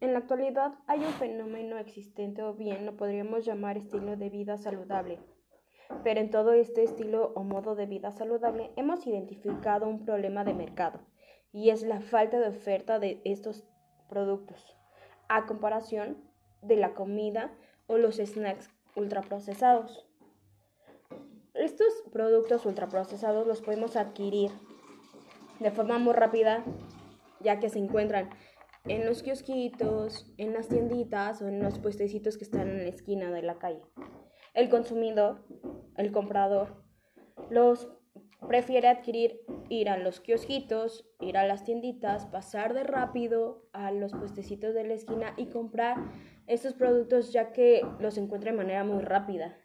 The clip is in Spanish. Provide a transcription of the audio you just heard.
En la actualidad hay un fenómeno existente o bien lo podríamos llamar estilo de vida saludable. Pero en todo este estilo o modo de vida saludable hemos identificado un problema de mercado y es la falta de oferta de estos productos a comparación de la comida o los snacks ultraprocesados. Estos productos ultraprocesados los podemos adquirir de forma muy rápida ya que se encuentran en los kiosquitos, en las tienditas o en los puestecitos que están en la esquina de la calle. El consumidor, el comprador, los prefiere adquirir, ir a los kiosquitos, ir a las tienditas, pasar de rápido a los puestecitos de la esquina y comprar estos productos ya que los encuentra de manera muy rápida.